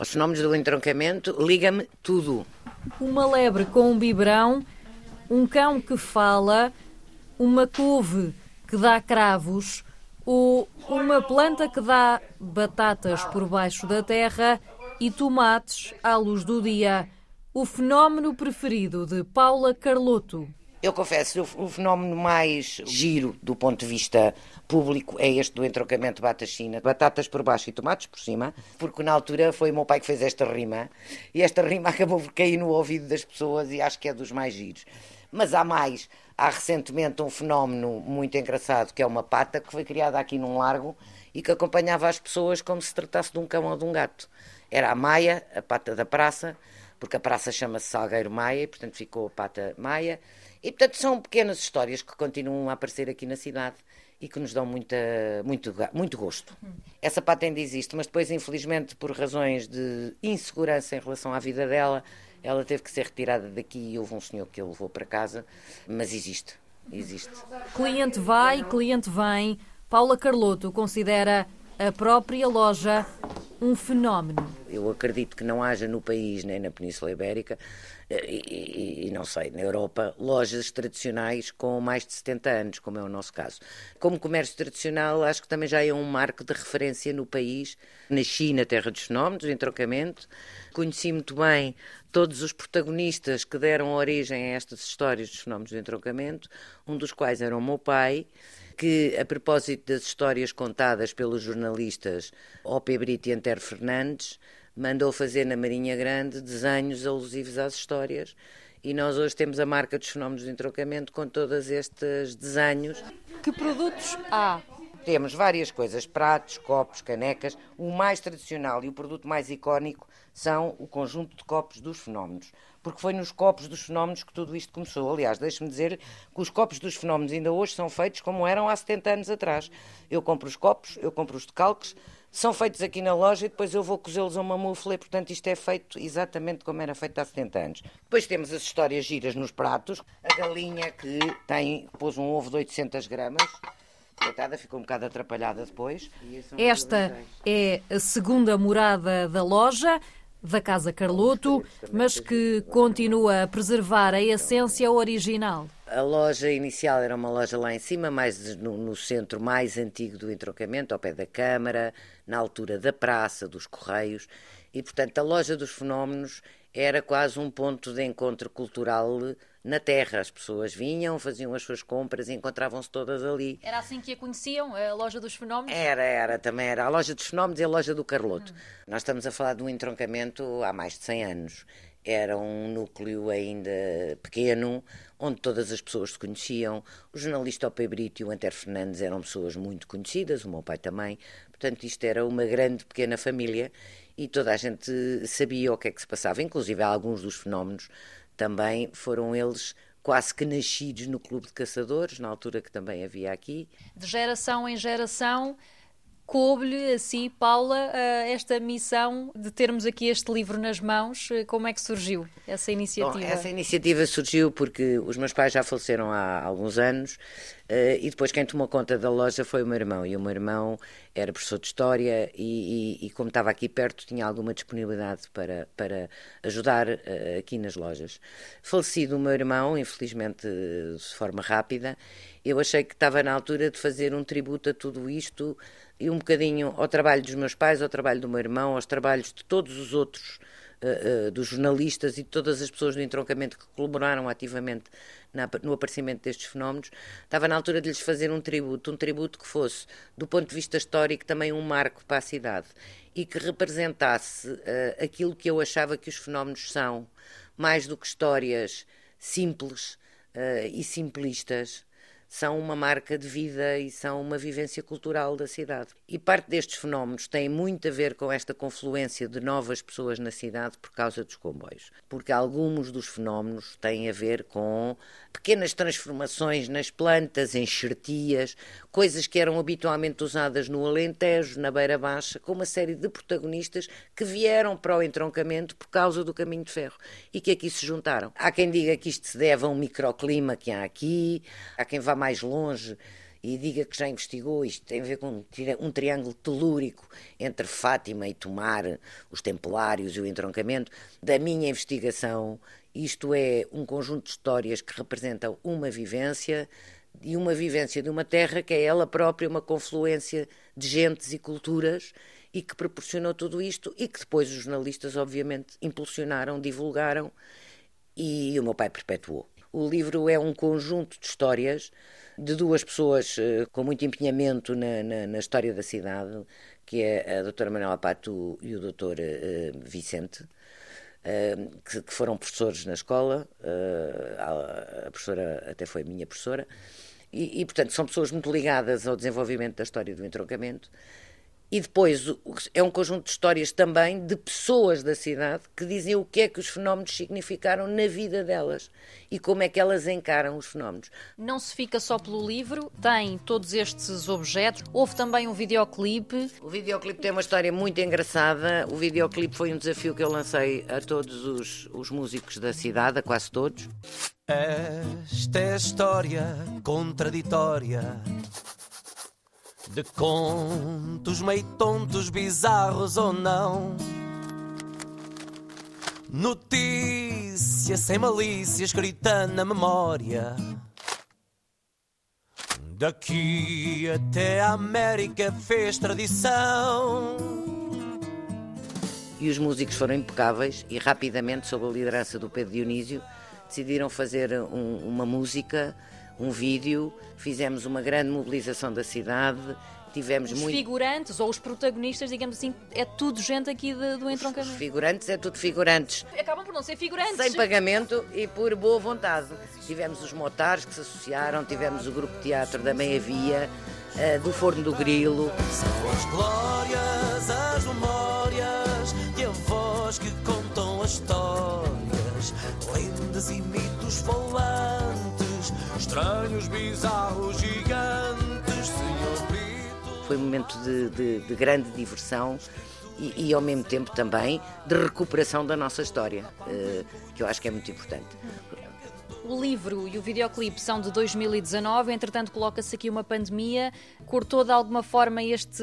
Os fenómenos do entroncamento liga-me tudo. Uma lebre com um biberão, um cão que fala, uma couve que dá cravos, ou uma planta que dá batatas por baixo da terra e tomates à luz do dia. O fenómeno preferido de Paula Carloto. Eu confesso, o fenómeno mais giro do ponto de vista público é este do entrocamento bata-china, batatas por baixo e tomates por cima, porque na altura foi o meu pai que fez esta rima e esta rima acabou por cair no ouvido das pessoas e acho que é dos mais giros. Mas há mais. Há recentemente um fenómeno muito engraçado que é uma pata que foi criada aqui num largo e que acompanhava as pessoas como se tratasse de um cão ou de um gato. Era a Maia, a pata da praça, porque a praça chama-se Salgueiro Maia e portanto ficou a pata Maia e, portanto, são pequenas histórias que continuam a aparecer aqui na cidade e que nos dão muita, muito, muito gosto. Essa pata ainda existe, mas depois, infelizmente, por razões de insegurança em relação à vida dela, ela teve que ser retirada daqui e houve um senhor que a levou para casa, mas existe, existe. Cliente vai, cliente vem. Paula Carloto considera a própria loja um fenómeno. Eu acredito que não haja no país nem na Península Ibérica eh, e, e, não sei, na Europa, lojas tradicionais com mais de 70 anos, como é o nosso caso. Como comércio tradicional, acho que também já é um marco de referência no país. Na Terra dos Fenómenos, em trocamento. Conheci muito bem todos os protagonistas que deram origem a estas histórias dos fenómenos do entroncamento, um dos quais era o meu pai que, a propósito das histórias contadas pelos jornalistas O.P. Brito e Antero Fernandes, mandou fazer na Marinha Grande desenhos alusivos às histórias. E nós hoje temos a marca dos fenómenos de entrocamento com todos estes desenhos. Que produtos há? Temos várias coisas, pratos, copos, canecas. O mais tradicional e o produto mais icónico são o conjunto de copos dos fenómenos porque foi nos copos dos fenómenos que tudo isto começou. Aliás, deixe-me dizer que os copos dos fenómenos ainda hoje são feitos como eram há 70 anos atrás. Eu compro os copos, eu compro os decalques, são feitos aqui na loja e depois eu vou cozê-los a uma mufla e, portanto, isto é feito exatamente como era feito há 70 anos. Depois temos as histórias giras nos pratos. A galinha que tem, pôs um ovo de 800 gramas. Coitada, ficou um bocado atrapalhada depois. Esta é a segunda morada da loja da Casa Carloto, mas que continua a preservar a essência original. A loja inicial era uma loja lá em cima, mais no, no, centro mais antigo do entrocamento, ao pé da Câmara, na altura da Praça, dos Correios, e portanto a loja dos fenómenos era quase um ponto de encontro cultural na terra. As pessoas vinham, faziam as suas compras e encontravam-se todas ali. Era assim que a conheciam, a loja dos fenómenos? Era, era, também era. A loja dos fenómenos e a loja do Carloto. Hum. Nós estamos a falar de um entroncamento há mais de 100 anos. Era um núcleo ainda pequeno, onde todas as pessoas se conheciam. O jornalista Ope Brito e o Antero Fernandes eram pessoas muito conhecidas, o meu pai também. Portanto, isto era uma grande, pequena família e toda a gente sabia o que é que se passava, inclusive alguns dos fenómenos também foram eles quase que nascidos no Clube de Caçadores, na altura que também havia aqui. De geração em geração, coube-lhe assim, Paula, esta missão de termos aqui este livro nas mãos. Como é que surgiu essa iniciativa? Bom, essa iniciativa surgiu porque os meus pais já faleceram há alguns anos Uh, e depois quem tomou conta da loja foi o meu irmão. E o meu irmão era professor de História e, e, e como estava aqui perto, tinha alguma disponibilidade para, para ajudar uh, aqui nas lojas. Falecido o meu irmão, infelizmente de forma rápida, eu achei que estava na altura de fazer um tributo a tudo isto e um bocadinho ao trabalho dos meus pais, ao trabalho do meu irmão, aos trabalhos de todos os outros uh, dos jornalistas e de todas as pessoas do entroncamento que colaboraram ativamente na, no aparecimento destes fenómenos, estava na altura de lhes fazer um tributo, um tributo que fosse, do ponto de vista histórico, também um marco para a cidade e que representasse uh, aquilo que eu achava que os fenómenos são, mais do que histórias simples e simplistas, são uma marca de vida e são uma vivência cultural da cidade. E parte destes fenómenos tem muito a ver com esta confluência de novas pessoas na cidade por causa dos comboios. Porque alguns dos fenómenos têm a ver com pequenas transformações nas plantas, enxertias, coisas que eram habitualmente usadas no Alentejo, na Beira Baixa, com uma série de protagonistas que vieram para o entroncamento por causa do caminho de ferro e que aqui se juntaram. Há quem diga que isto se deve a um microclima que há aqui, há quem vá mais longe e diga que já investigou, isto tem a ver com um triângulo telúrico entre Fátima e Tomar, os Templários e o entroncamento, da minha investigação, isto é um conjunto de histórias que representam uma vivência e uma vivência de uma terra que é ela própria uma confluência de gentes e culturas e que proporcionou tudo isto e que depois os jornalistas, obviamente, impulsionaram, divulgaram e o meu pai perpetuou. O livro é um conjunto de histórias de duas pessoas uh, com muito empenhamento na, na, na, história da cidade, que é a doutora Manuela Pato e o doutor uh, Vicente, uh, que, que, foram professores na escola, a, a professora até foi minha professora, e, e, portanto, são pessoas muito ligadas ao desenvolvimento da história do entroncamento. E depois é um conjunto de histórias também de pessoas da cidade que dizem o que é que os fenómenos significaram na vida delas e como é que elas encaram os fenómenos. Não se fica só pelo livro, tem todos estes objetos. Houve também um videoclipe. O videoclipe tem uma história muito engraçada. O videoclipe foi um desafio que eu lancei a todos os, os músicos da cidade, a quase todos. Esta é a história contraditória de contos meio tontos, bizarros ou não. Notícia sem malícia escrita na memória. Daqui até a América fez tradição. E os músicos foram impecáveis e rapidamente, sob a liderança do Pedro Dionísio, decidiram fazer um, uma música um vídeo, fizemos uma grande mobilização da cidade, tivemos os muito... figurantes ou os protagonistas, digamos assim, é tudo gente aqui de, do entroncamento. Os figurantes é tudo figurantes. Acabam por não ser figurantes. Sem pagamento e por boa vontade. Tivemos os motares que se associaram, tivemos o grupo de teatro da Meia Via, uh, do Forno do Grilo. São as glórias, as memórias e a voz que contam as histórias, lendas e mitos falantes estranhos, bizarros, gigantes, Senhor Brito. Foi um momento de, de, de grande diversão e, e, ao mesmo tempo também de recuperação da nossa história, uh, que eu acho que é muito importante. O livro e o videoclipe são de 2019, entretanto coloca-se aqui uma pandemia, cortou de alguma forma este,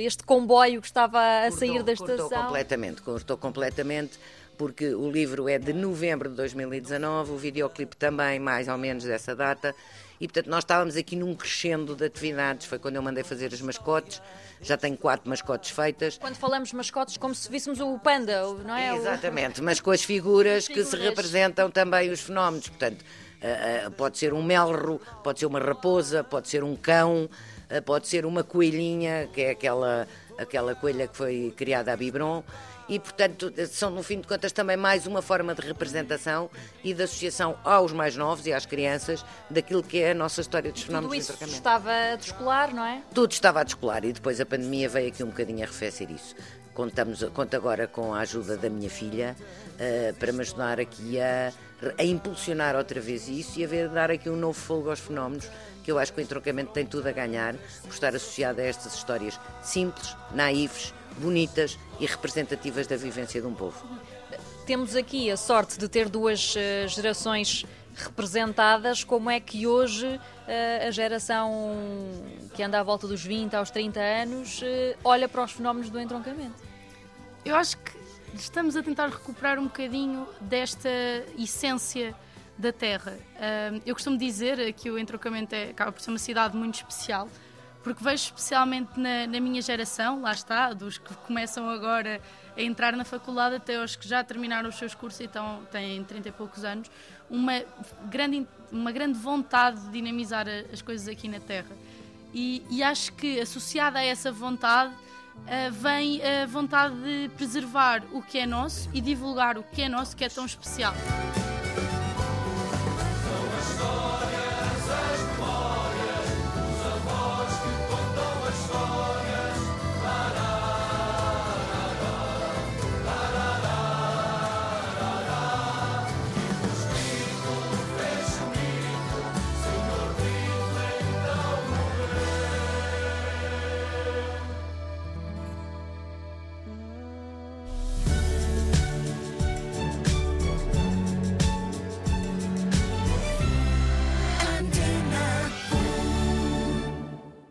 este comboio que estava a cortou, sair da estação? Cortou completamente, cortou completamente porque o livro é de novembro de 2019, o videoclipe também, mais ou menos dessa data, e portanto nós estávamos aqui num crescendo de atividades. Foi quando eu mandei fazer as mascotes, já tenho quatro mascotes feitas. Quando falamos mascotes, como se víssemos o panda, não é? Exatamente, mas com as figuras, as figuras. que se representam também os fenómenos. Portanto, uh, uh, pode ser um melro, pode ser uma raposa, pode ser um cão, uh, pode ser uma coelhinha, que é aquela, aquela coelha que foi criada a Biberon e, portanto, são, no fim de contas, também mais uma forma de representação e de associação aos mais novos e às crianças daquilo que é a nossa história dos fenómenos Tudo isso estava a descolar, não é? Tudo estava a descolar e depois a pandemia veio aqui um bocadinho a arrefecer isso. Contamos, conto agora com a ajuda da minha filha uh, para me ajudar aqui a, a impulsionar outra vez isso e a ver, dar aqui um novo fogo aos fenómenos que eu acho que o entroncamento tem tudo a ganhar por estar associado a estas histórias simples, naíves, bonitas e representativas da vivência de um povo. Temos aqui a sorte de ter duas uh, gerações representadas. Como é que hoje uh, a geração que anda à volta dos 20 aos 30 anos uh, olha para os fenómenos do entroncamento? Eu acho que estamos a tentar recuperar um bocadinho desta essência da terra. eu costumo dizer que o entroncamento é, acaba por ser uma cidade muito especial porque vejo especialmente na, na, minha geração, lá está, dos que começam agora a entrar na faculdade até os que já terminaram os seus cursos e então têm 30 e poucos anos, uma grande, uma grande vontade de dinamizar as coisas aqui na Terra. E, e acho que associada a essa vontade uh, vem a vontade de preservar o que é nosso e divulgar o que é nosso, que é tão especial.